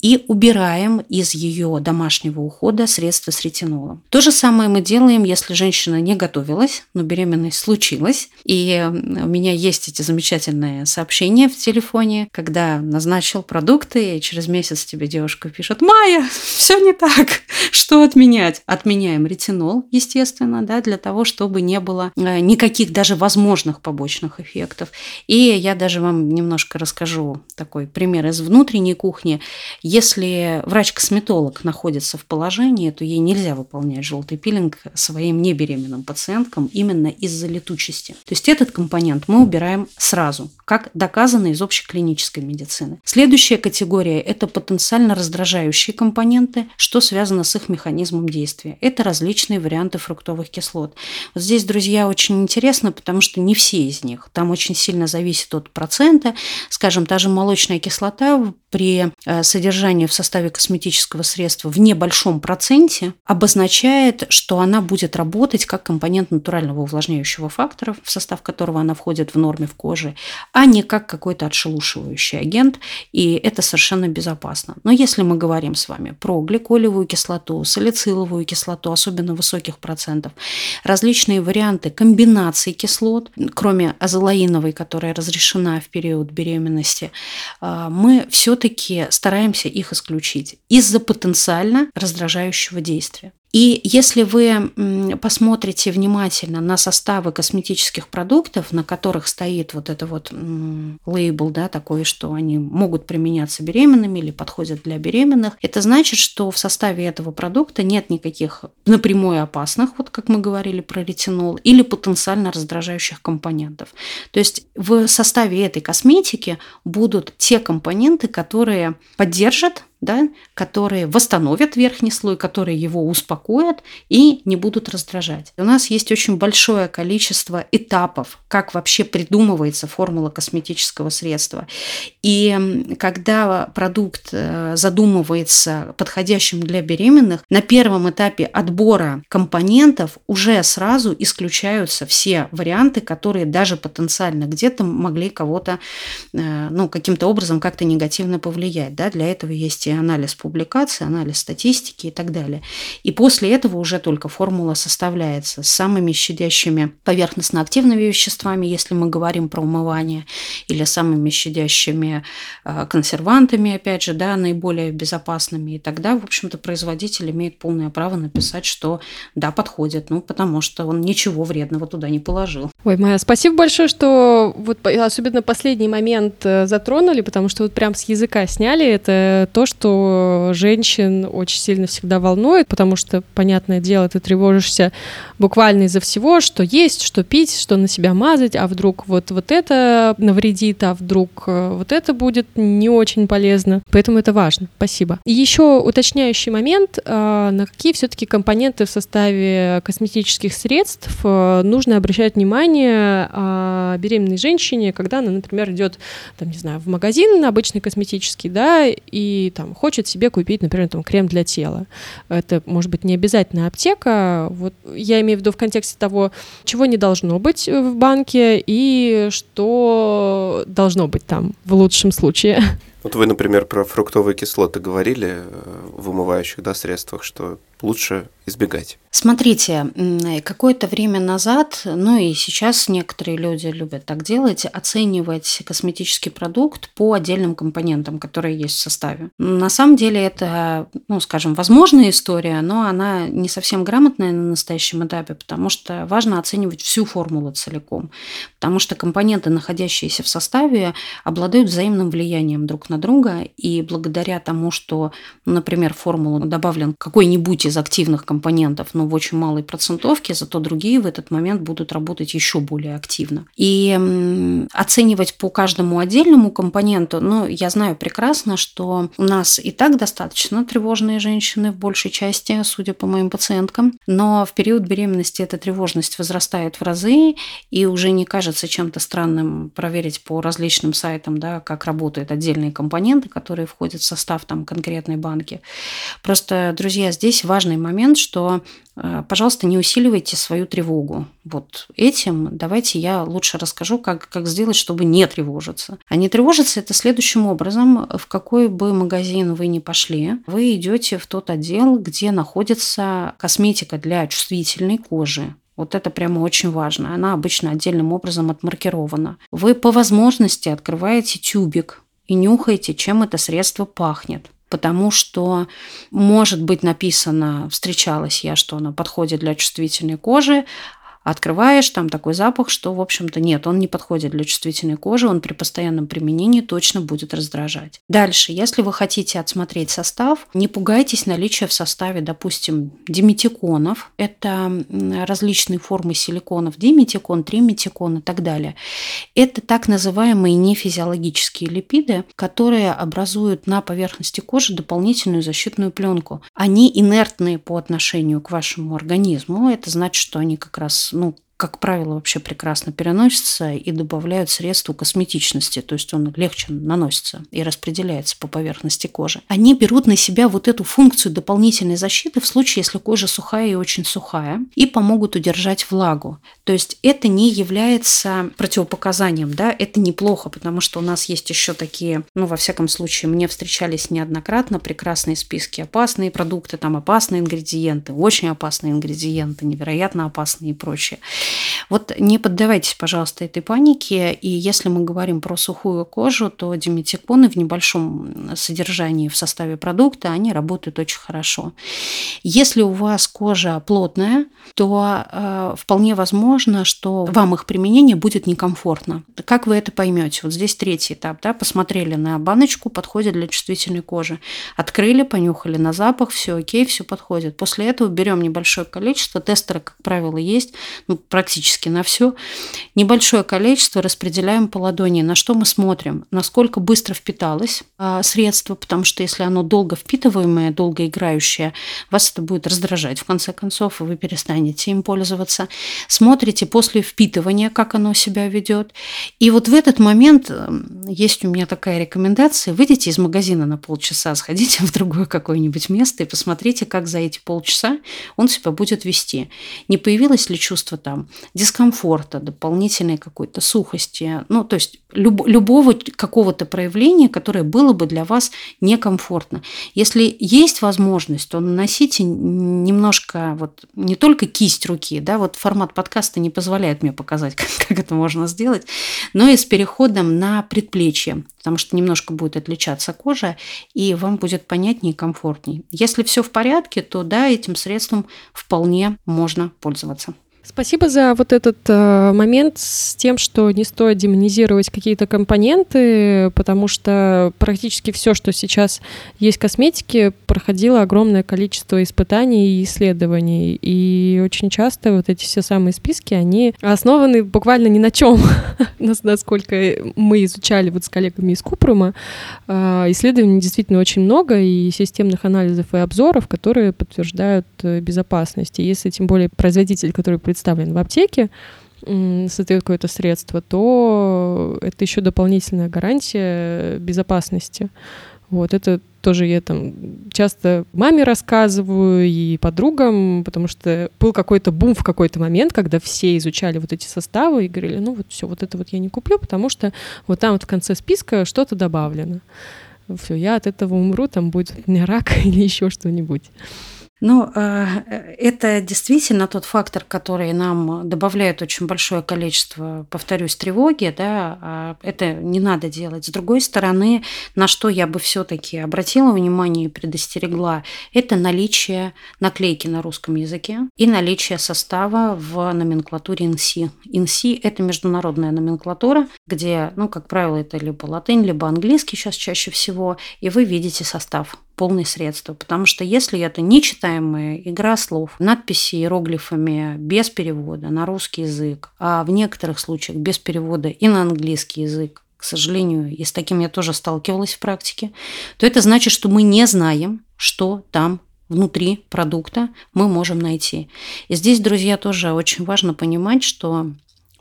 [SPEAKER 3] и убираем из ее домашнего ухода средства с ретинолом. То же самое мы делаем, если женщина не готовилась, но беременность случилась, и у меня есть эти замечательные сообщения в телефоне, когда назначил продукты, и через месяц тебе девушка пишет «Майя, все не так, что отменять?» Отменяем ретинол, естественно, да, для того, чтобы не было э, никаких даже возможных побочных эффектов. И я даже вам немножко расскажу такой пример из внутренней кухни. Если врач-косметолог находится в положении, то ей нельзя выполнять желтый пилинг своим небеременным пациенткам именно из-за летучести. То есть этот компонент мы убираем сразу, как доказано из общей клинической медицины. Следующая категория – это потенциально раздражающие компоненты, что связано с их механизмом действия. Это различные варианты фруктовых кислот. Вот здесь, друзья, очень интересно, потому что не все из них. Там очень сильно зависит зависит от процента. Скажем, та же молочная кислота при э, содержании в составе косметического средства в небольшом проценте обозначает, что она будет работать как компонент натурального увлажняющего фактора, в состав которого она входит в норме в коже, а не как какой-то отшелушивающий агент, и это совершенно безопасно. Но если мы говорим с вами про гликолевую кислоту, салициловую кислоту, особенно высоких процентов, различные варианты комбинаций кислот, кроме азолаиновой, которая разрешена в период беременности, э, мы все все-таки стараемся их исключить из-за потенциально раздражающего действия. И если вы посмотрите внимательно на составы косметических продуктов, на которых стоит вот это вот лейбл, да, такой, что они могут применяться беременными или подходят для беременных, это значит, что в составе этого продукта нет никаких напрямую опасных, вот как мы говорили про ретинол, или потенциально раздражающих компонентов. То есть в составе этой косметики будут те компоненты, которые поддержат да, которые восстановят верхний слой, которые его успокоят и не будут раздражать. У нас есть очень большое количество этапов, как вообще придумывается формула косметического средства. И когда продукт э, задумывается подходящим для беременных, на первом этапе отбора компонентов уже сразу исключаются все варианты, которые даже потенциально где-то могли кого-то э, ну, каким-то образом как-то негативно повлиять. Да? Для этого есть и анализ публикаций, анализ статистики и так далее. И после этого уже только формула составляется с самыми щадящими поверхностно-активными веществами, если мы говорим про умывание, или самыми щадящими э, консервантами, опять же, да, наиболее безопасными. И тогда, в общем-то, производитель имеет полное право написать, что да, подходит, ну, потому что он ничего вредного туда не положил.
[SPEAKER 2] Ой, Майя, спасибо большое, что вот особенно последний момент э, затронули, потому что вот прям с языка сняли это то, что что женщин очень сильно всегда волнует, потому что, понятное дело, ты тревожишься буквально из-за всего, что есть, что пить, что на себя мазать, а вдруг вот, вот это навредит, а вдруг э, вот это будет не очень полезно. Поэтому это важно. Спасибо. И еще уточняющий момент, а, на какие все-таки компоненты в составе косметических средств э, нужно обращать внимание а, беременной женщине, когда она, например, идет, там, не знаю, в магазин обычный косметический, да, и там хочет себе купить, например, там, крем для тела. Это может быть не обязательно аптека. Вот я имею в виду в контексте того, чего не должно быть в банке и что должно быть там в лучшем случае.
[SPEAKER 1] Вот вы, например, про фруктовые кислоты говорили э, в умывающих да, средствах, что лучше избегать.
[SPEAKER 3] Смотрите, какое-то время назад, ну и сейчас некоторые люди любят так делать, оценивать косметический продукт по отдельным компонентам, которые есть в составе. На самом деле это, ну, скажем, возможная история, но она не совсем грамотная на настоящем этапе, потому что важно оценивать всю формулу целиком, потому что компоненты, находящиеся в составе, обладают взаимным влиянием друг на друга, и благодаря тому, что, например, в формулу добавлен какой-нибудь из активных компонентов, но в очень малой процентовке, зато другие в этот момент будут работать еще более активно. И оценивать по каждому отдельному компоненту, ну, я знаю прекрасно, что у нас и так достаточно тревожные женщины в большей части, судя по моим пациенткам, но в период беременности эта тревожность возрастает в разы, и уже не кажется чем-то странным проверить по различным сайтам, да, как работают отдельные компоненты, которые входят в состав там конкретной банки. Просто, друзья, здесь важно важный момент, что, э, пожалуйста, не усиливайте свою тревогу. Вот этим давайте я лучше расскажу, как, как сделать, чтобы не тревожиться. А не тревожиться это следующим образом. В какой бы магазин вы ни пошли, вы идете в тот отдел, где находится косметика для чувствительной кожи. Вот это прямо очень важно. Она обычно отдельным образом отмаркирована. Вы по возможности открываете тюбик и нюхаете, чем это средство пахнет потому что может быть написано, встречалась я, что оно подходит для чувствительной кожи, Открываешь, там такой запах, что, в общем-то, нет, он не подходит для чувствительной кожи, он при постоянном применении точно будет раздражать. Дальше, если вы хотите отсмотреть состав, не пугайтесь наличия в составе, допустим, диметиконов. Это различные формы силиконов, диметикон, триметикон и так далее. Это так называемые нефизиологические липиды, которые образуют на поверхности кожи дополнительную защитную пленку. Они инертные по отношению к вашему организму. Это значит, что они как раз ну, как правило, вообще прекрасно переносится и добавляют средства косметичности, то есть он легче наносится и распределяется по поверхности кожи. Они берут на себя вот эту функцию дополнительной защиты в случае, если кожа сухая и очень сухая, и помогут удержать влагу. То есть это не является противопоказанием, да, это неплохо, потому что у нас есть еще такие, ну, во всяком случае, мне встречались неоднократно прекрасные списки опасные продукты, там опасные ингредиенты, очень опасные ингредиенты, невероятно опасные и прочее. Вот не поддавайтесь, пожалуйста, этой панике. И если мы говорим про сухую кожу, то диметиконы в небольшом содержании в составе продукта, они работают очень хорошо. Если у вас кожа плотная, то э, вполне возможно, что вам их применение будет некомфортно. Как вы это поймете? Вот здесь третий этап. Да? Посмотрели на баночку, подходит для чувствительной кожи. Открыли, понюхали на запах, все окей, все подходит. После этого берем небольшое количество. Тестеры, как правило, есть ну, практически на все. Небольшое количество распределяем по ладони. На что мы смотрим? Насколько быстро впиталось э, средство, потому что если оно долго впитываемое, долго играющее, вас это будет раздражать в конце концов, и вы перестанете им пользоваться. Смотрите после впитывания, как оно себя ведет. И вот в этот момент есть у меня такая рекомендация. Выйдите из магазина на полчаса, сходите в другое какое-нибудь место и посмотрите, как за эти полчаса он себя будет вести. Не появилось ли чувство там дискомфорта, дополнительной какой-то сухости, ну, то есть люб, любого какого-то проявления, которое было бы для вас некомфортно. Если есть возможность, то наносите немножко вот не только кисть руки, да, вот формат подкаста не позволяет мне показать, как, как это можно сделать, но и с переходом на предплечье, потому что немножко будет отличаться кожа, и вам будет понятнее и комфортнее. Если все в порядке, то да, этим средством вполне можно пользоваться.
[SPEAKER 2] Спасибо за вот этот э, момент с тем, что не стоит демонизировать какие-то компоненты, потому что практически все, что сейчас есть в косметике, проходило огромное количество испытаний и исследований. И очень часто вот эти все самые списки, они основаны буквально ни на чем, насколько мы изучали вот с коллегами из Купрума. Э, исследований действительно очень много, и системных анализов и обзоров, которые подтверждают э, безопасность. И если тем более производитель, который представлен в аптеке, создает какое-то средство, то это еще дополнительная гарантия безопасности. Вот это тоже я там часто маме рассказываю и подругам, потому что был какой-то бум в какой-то момент, когда все изучали вот эти составы и говорили, ну вот все, вот это вот я не куплю, потому что вот там вот в конце списка что-то добавлено. Все, я от этого умру, там будет у меня рак или еще что-нибудь.
[SPEAKER 3] Ну, э, это действительно тот фактор, который нам добавляет очень большое количество, повторюсь, тревоги, да, а это не надо делать. С другой стороны, на что я бы все-таки обратила внимание и предостерегла, это наличие наклейки на русском языке и наличие состава в номенклатуре НСИ. НСИ – это международная номенклатура, где, ну, как правило, это либо латынь, либо английский сейчас чаще всего, и вы видите состав полные средства. Потому что если это нечитаемая игра слов, надписи иероглифами без перевода на русский язык, а в некоторых случаях без перевода и на английский язык, к сожалению, и с таким я тоже сталкивалась в практике, то это значит, что мы не знаем, что там внутри продукта мы можем найти. И здесь, друзья, тоже очень важно понимать, что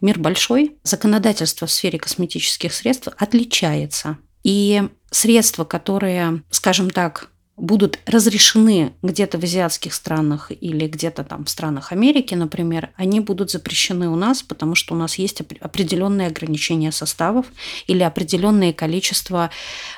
[SPEAKER 3] мир большой, законодательство в сфере косметических средств отличается. И средства, которые, скажем так, будут разрешены где-то в азиатских странах или где-то там в странах Америки, например, они будут запрещены у нас, потому что у нас есть определенные ограничения составов или определенное количество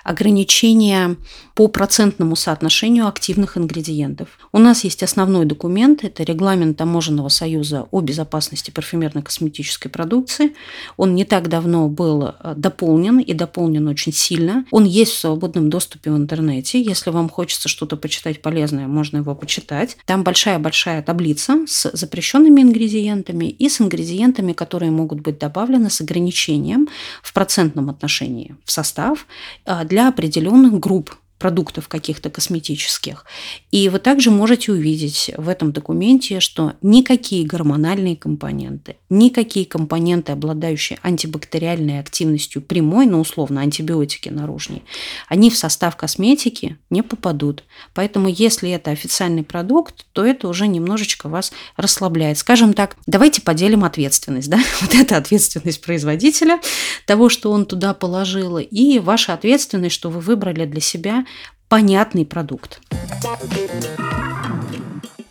[SPEAKER 3] ограничения по процентному соотношению активных ингредиентов. У нас есть основной документ, это регламент Таможенного союза о безопасности парфюмерно-косметической продукции. Он не так давно был э, дополнен и дополнен очень сильно. Он есть в свободном доступе в интернете. Если вам хочется хочется что-то почитать полезное, можно его почитать. Там большая-большая таблица с запрещенными ингредиентами и с ингредиентами, которые могут быть добавлены с ограничением в процентном отношении в состав а, для определенных групп продуктов каких-то косметических. И вы также можете увидеть в этом документе, что никакие гормональные компоненты, никакие компоненты, обладающие антибактериальной активностью прямой, но условно антибиотики наружные, они в состав косметики не попадут. Поэтому если это официальный продукт, то это уже немножечко вас расслабляет. Скажем так, давайте поделим ответственность. Да? Вот это ответственность производителя, того, что он туда положил, и ваша ответственность, что вы выбрали для себя понятный продукт.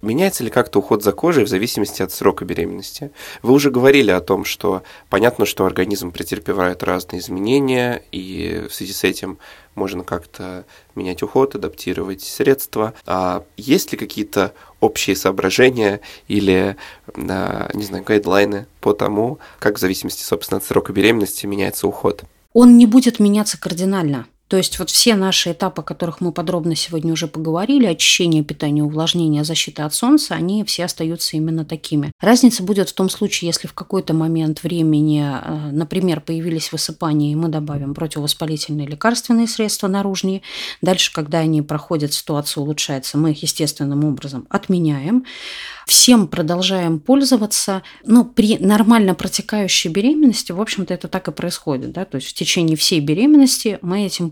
[SPEAKER 1] Меняется ли как-то уход за кожей в зависимости от срока беременности? Вы уже говорили о том, что понятно, что организм претерпевает разные изменения, и в связи с этим можно как-то менять уход, адаптировать средства. А есть ли какие-то общие соображения или, а, не знаю, гайдлайны по тому, как в зависимости, собственно, от срока беременности меняется уход?
[SPEAKER 3] Он не будет меняться кардинально. То есть вот все наши этапы, о которых мы подробно сегодня уже поговорили, очищение, питание, увлажнение, защита от солнца, они все остаются именно такими. Разница будет в том случае, если в какой-то момент времени, э, например, появились высыпания, и мы добавим противовоспалительные лекарственные средства наружные. Дальше, когда они проходят, ситуация улучшается, мы их естественным образом отменяем всем продолжаем пользоваться. Но при нормально протекающей беременности, в общем-то, это так и происходит. Да? То есть в течение всей беременности мы этим.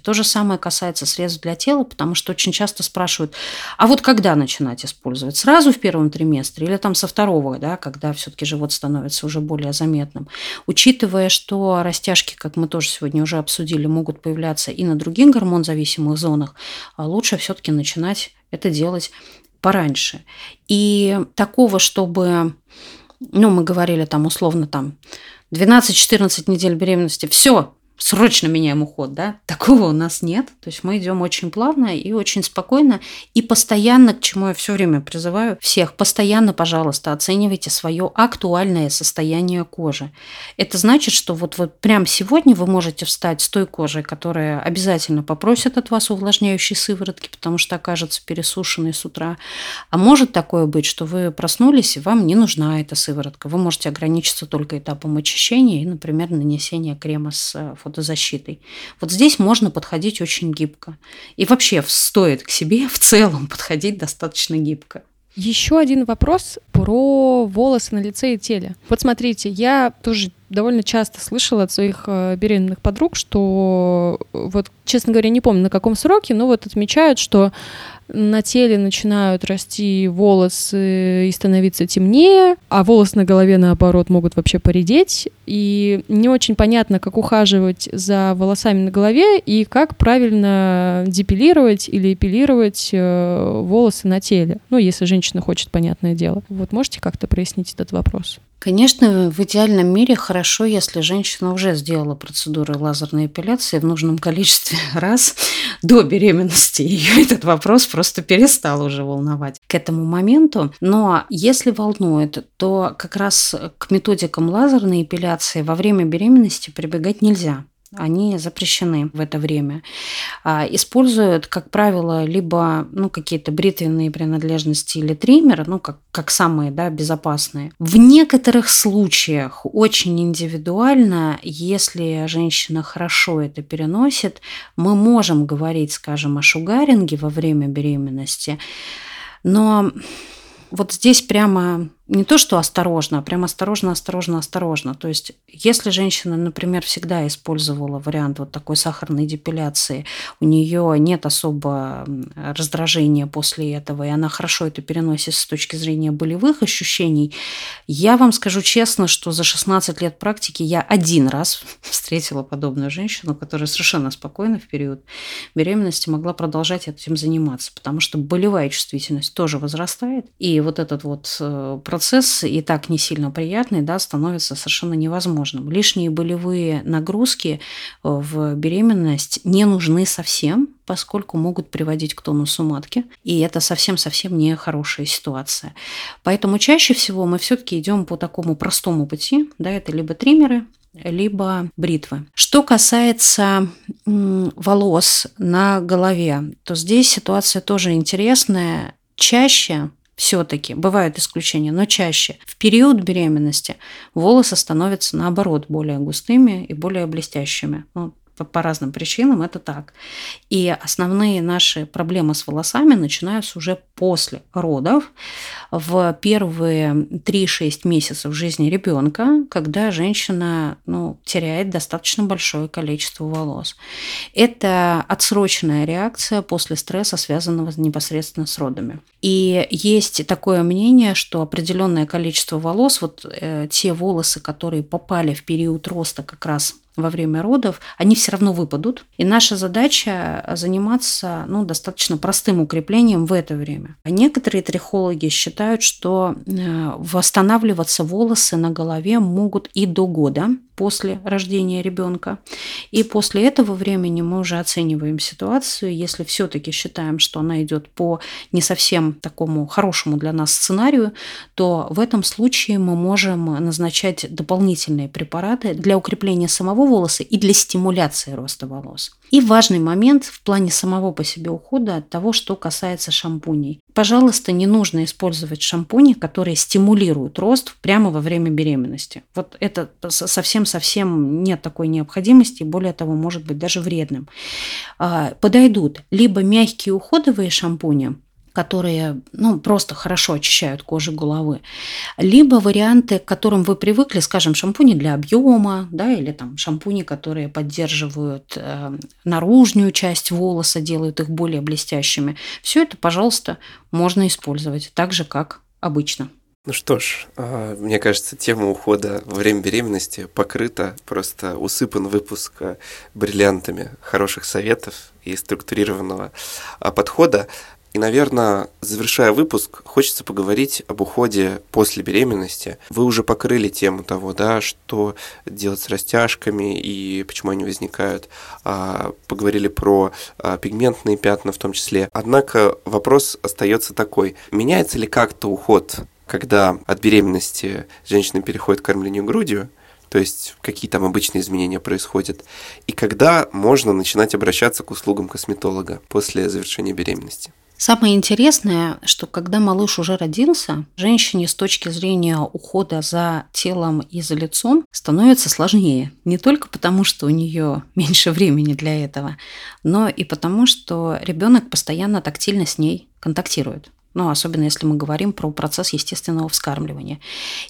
[SPEAKER 3] То же самое касается средств для тела, потому что очень часто спрашивают, а вот когда начинать использовать? Сразу в первом триместре или там со второго, да, когда все-таки живот становится уже более заметным? Учитывая, что растяжки, как мы тоже сегодня уже обсудили, могут появляться и на других гормон-зависимых зонах, а лучше все-таки начинать это делать пораньше. И такого, чтобы, ну, мы говорили там условно там 12-14 недель беременности, все, срочно меняем уход, да, такого у нас нет. То есть мы идем очень плавно и очень спокойно и постоянно, к чему я все время призываю всех, постоянно, пожалуйста, оценивайте свое актуальное состояние кожи. Это значит, что вот, вот прямо сегодня вы можете встать с той кожей, которая обязательно попросит от вас увлажняющей сыворотки, потому что окажется пересушенной с утра. А может такое быть, что вы проснулись, и вам не нужна эта сыворотка. Вы можете ограничиться только этапом очищения и, например, нанесения крема с фото фотозащитой. Вот здесь можно подходить очень гибко. И вообще стоит к себе в целом подходить достаточно гибко.
[SPEAKER 2] Еще один вопрос про волосы на лице и теле. Вот смотрите, я тоже довольно часто слышала от своих э, беременных подруг, что вот, честно говоря, не помню на каком сроке, но вот отмечают, что на теле начинают расти волосы и становиться темнее, а волосы на голове, наоборот, могут вообще поредеть. И не очень понятно, как ухаживать за волосами на голове и как правильно депилировать или эпилировать э, волосы на теле. Ну, если женщина хочет, понятное дело. Вот можете как-то прояснить этот вопрос?
[SPEAKER 3] Конечно, в идеальном мире хорошо, если женщина уже сделала процедуру лазерной эпиляции в нужном количестве раз до беременности. Ее этот вопрос просто перестал уже волновать к этому моменту. Но если волнует, то как раз к методикам лазерной эпиляции во время беременности прибегать нельзя они запрещены в это время. А, используют, как правило, либо ну, какие-то бритвенные принадлежности или триммер, ну, как, как самые да, безопасные. В некоторых случаях очень индивидуально, если женщина хорошо это переносит, мы можем говорить, скажем, о шугаринге во время беременности, но вот здесь прямо не то, что осторожно, а прям осторожно, осторожно, осторожно. То есть, если женщина, например, всегда использовала вариант вот такой сахарной депиляции, у нее нет особо раздражения после этого, и она хорошо это переносит с точки зрения болевых ощущений, я вам скажу честно, что за 16 лет практики я один раз встретила подобную женщину, которая совершенно спокойно в период беременности могла продолжать этим заниматься, потому что болевая чувствительность тоже возрастает, и вот этот вот э, процесс и так не сильно приятный, да, становится совершенно невозможным. Лишние болевые нагрузки э, в беременность не нужны совсем, поскольку могут приводить к тонусу матки, и это совсем-совсем не хорошая ситуация. Поэтому чаще всего мы все-таки идем по такому простому пути, да, это либо триммеры, либо бритвы. Что касается волос на голове, то здесь ситуация тоже интересная. Чаще все-таки бывают исключения, но чаще в период беременности волосы становятся наоборот более густыми и более блестящими. Ну, по, разным причинам это так. И основные наши проблемы с волосами начинаются уже после родов, в первые 3-6 месяцев жизни ребенка, когда женщина ну, теряет достаточно большое количество волос. Это отсроченная реакция после стресса, связанного непосредственно с родами. И есть такое мнение, что определенное количество волос, вот э, те волосы, которые попали в период роста как раз во время родов, они все равно выпадут. И наша задача заниматься ну, достаточно простым укреплением в это время. А некоторые трихологи считают, что э, восстанавливаться волосы на голове могут и до года после рождения ребенка. И после этого времени мы уже оцениваем ситуацию. Если все-таки считаем, что она идет по не совсем такому хорошему для нас сценарию, то в этом случае мы можем назначать дополнительные препараты для укрепления самого волоса и для стимуляции роста волос. И важный момент в плане самого по себе ухода от того, что касается шампуней. Пожалуйста, не нужно использовать шампуни, которые стимулируют рост прямо во время беременности. Вот это совсем-совсем нет такой необходимости, более того, может быть даже вредным. А, подойдут либо мягкие уходовые шампуни, которые ну, просто хорошо очищают кожу головы, либо варианты, к которым вы привыкли, скажем, шампуни для объема, да, или там шампуни, которые поддерживают э, наружную часть волоса, делают их более блестящими. Все это, пожалуйста, можно использовать так же, как обычно.
[SPEAKER 1] Ну что ж, а, мне кажется, тема ухода во время беременности покрыта, просто усыпан выпуск а, бриллиантами хороших советов и структурированного а, подхода. И, наверное, завершая выпуск, хочется поговорить об уходе после беременности. Вы уже покрыли тему того, да, что делать с растяжками и почему они возникают. А, поговорили про а, пигментные пятна в том числе. Однако вопрос остается такой. Меняется ли как-то уход, когда от беременности женщина переходит к кормлению грудью, то есть какие там обычные изменения происходят, и когда можно начинать обращаться к услугам косметолога после завершения беременности?
[SPEAKER 3] Самое интересное, что когда малыш уже родился, женщине с точки зрения ухода за телом и за лицом становится сложнее. Не только потому, что у нее меньше времени для этого, но и потому, что ребенок постоянно тактильно с ней контактирует ну, особенно если мы говорим про процесс естественного вскармливания.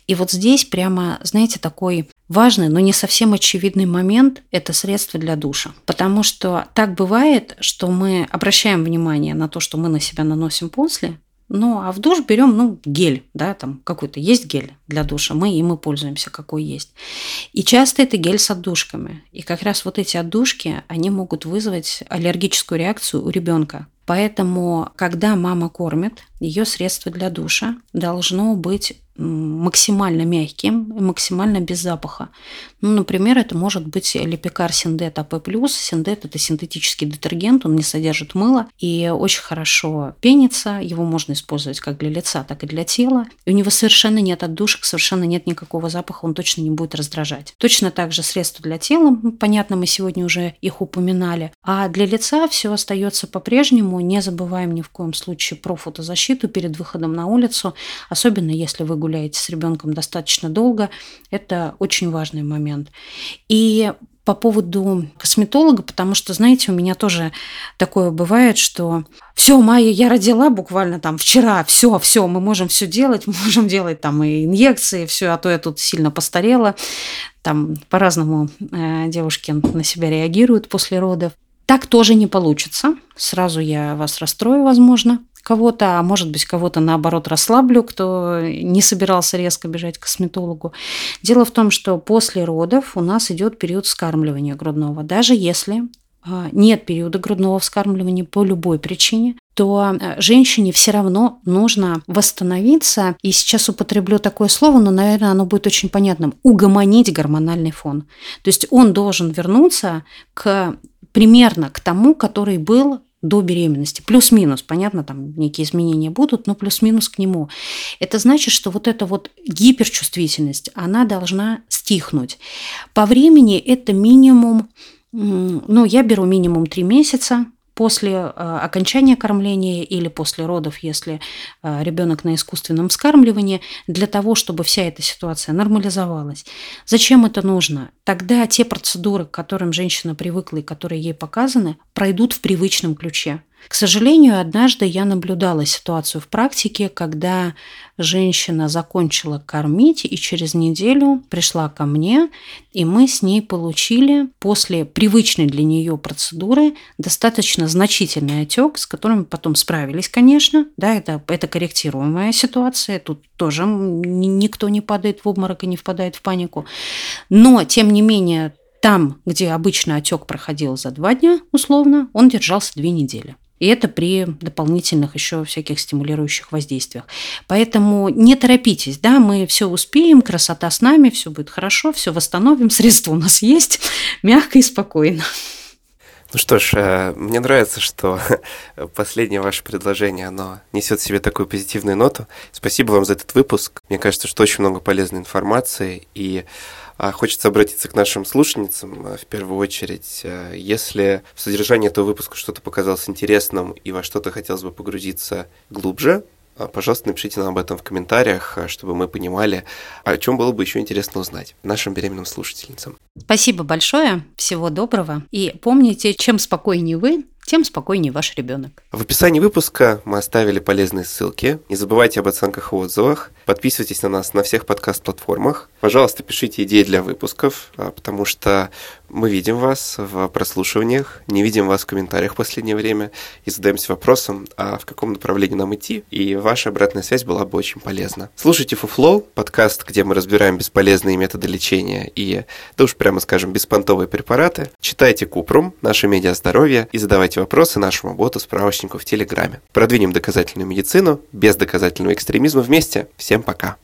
[SPEAKER 3] И вот здесь прямо, знаете, такой важный, но не совсем очевидный момент – это средство для душа. Потому что так бывает, что мы обращаем внимание на то, что мы на себя наносим после, ну, а в душ берем, ну, гель, да, там какой-то есть гель для душа, мы им и пользуемся, какой есть. И часто это гель с отдушками. И как раз вот эти отдушки, они могут вызвать аллергическую реакцию у ребенка. Поэтому, когда мама кормит, ее средство для душа должно быть максимально мягким и максимально без запаха. Ну, например, это может быть лепикар Синдет АП+. Синдет – это синтетический детергент, он не содержит мыла и очень хорошо пенится. Его можно использовать как для лица, так и для тела. И у него совершенно нет отдушек, совершенно нет никакого запаха, он точно не будет раздражать. Точно так же средства для тела, понятно, мы сегодня уже их упоминали. А для лица все остается по-прежнему. Не забываем ни в коем случае про фотозащиту перед выходом на улицу, особенно если вы гуляете с ребенком достаточно долго, это очень важный момент. И по поводу косметолога, потому что, знаете, у меня тоже такое бывает, что все, Майя, я родила буквально там вчера, все, все, мы можем все делать, мы можем делать там и инъекции, все, а то я тут сильно постарела. Там по-разному э, девушки на себя реагируют после родов. Так тоже не получится. Сразу я вас расстрою, возможно кого-то, а может быть, кого-то наоборот расслаблю, кто не собирался резко бежать к косметологу. Дело в том, что после родов у нас идет период вскармливания грудного. Даже если а, нет периода грудного вскармливания по любой причине, то а, женщине все равно нужно восстановиться. И сейчас употреблю такое слово, но, наверное, оно будет очень понятным. Угомонить гормональный фон. То есть он должен вернуться к примерно к тому, который был до беременности. Плюс-минус, понятно, там некие изменения будут, но плюс-минус к нему. Это значит, что вот эта вот гиперчувствительность, она должна стихнуть. По времени это минимум, ну, я беру минимум 3 месяца, после э, окончания кормления или после родов, если э, ребенок на искусственном вскармливании, для того, чтобы вся эта ситуация нормализовалась. Зачем это нужно? Тогда те процедуры, к которым женщина привыкла и которые ей показаны, пройдут в привычном ключе. К сожалению, однажды я наблюдала ситуацию в практике, когда женщина закончила кормить и через неделю пришла ко мне, и мы с ней получили после привычной для нее процедуры достаточно значительный отек, с которым потом справились, конечно. Да, это, это корректируемая ситуация, тут тоже никто не падает в обморок и не впадает в панику. Но, тем не менее, Там, где обычно отек проходил за два дня, условно, он держался две недели. И это при дополнительных еще всяких стимулирующих воздействиях. Поэтому не торопитесь, да, мы все успеем, красота с нами, все будет хорошо, все восстановим, средства у нас есть, мягко и спокойно.
[SPEAKER 1] Ну что ж, э, мне нравится, что последнее ваше предложение, оно несет в себе такую позитивную ноту. Спасибо вам за этот выпуск. Мне кажется, что очень много полезной информации, и хочется обратиться к нашим слушательницам э, в первую очередь. Э, если в содержании этого выпуска что-то показалось интересным и во что-то хотелось бы погрузиться глубже, э, пожалуйста, напишите нам об этом в комментариях, чтобы мы понимали, о чем было бы еще интересно узнать нашим беременным слушательницам.
[SPEAKER 3] Спасибо большое, всего доброго. И помните, чем спокойнее вы, тем спокойнее ваш ребенок.
[SPEAKER 1] В описании выпуска мы оставили полезные ссылки. Не забывайте об оценках и отзывах. Подписывайтесь на нас на всех подкаст-платформах. Пожалуйста, пишите идеи для выпусков, а, потому что мы видим вас в прослушиваниях, не видим вас в комментариях в последнее время и задаемся вопросом, а в каком направлении нам идти, и ваша обратная связь была бы очень полезна. Слушайте Фуфлоу, подкаст, где мы разбираем бесполезные методы лечения и, да уж прямо скажем, беспонтовые препараты. Читайте Купрум, наше медиа здоровье и задавайте вопросы нашему боту-справочнику в Телеграме. Продвинем доказательную медицину без доказательного экстремизма вместе. Всем пока!